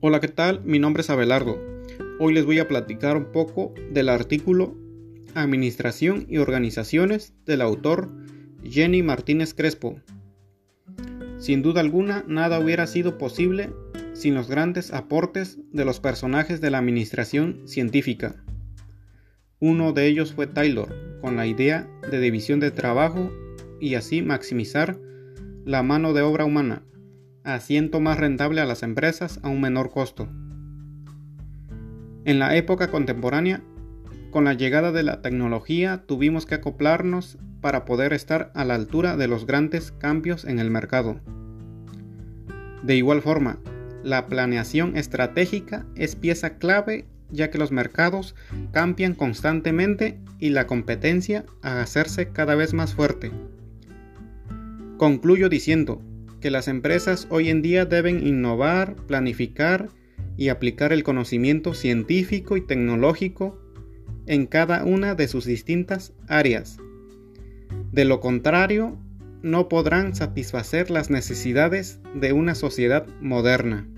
Hola, ¿qué tal? Mi nombre es Abelardo. Hoy les voy a platicar un poco del artículo Administración y Organizaciones del autor Jenny Martínez Crespo. Sin duda alguna, nada hubiera sido posible sin los grandes aportes de los personajes de la administración científica. Uno de ellos fue Taylor, con la idea de división de trabajo y así maximizar la mano de obra humana haciendo más rentable a las empresas a un menor costo. En la época contemporánea, con la llegada de la tecnología tuvimos que acoplarnos para poder estar a la altura de los grandes cambios en el mercado. De igual forma, la planeación estratégica es pieza clave ya que los mercados cambian constantemente y la competencia a hacerse cada vez más fuerte. Concluyo diciendo, que las empresas hoy en día deben innovar, planificar y aplicar el conocimiento científico y tecnológico en cada una de sus distintas áreas. De lo contrario, no podrán satisfacer las necesidades de una sociedad moderna.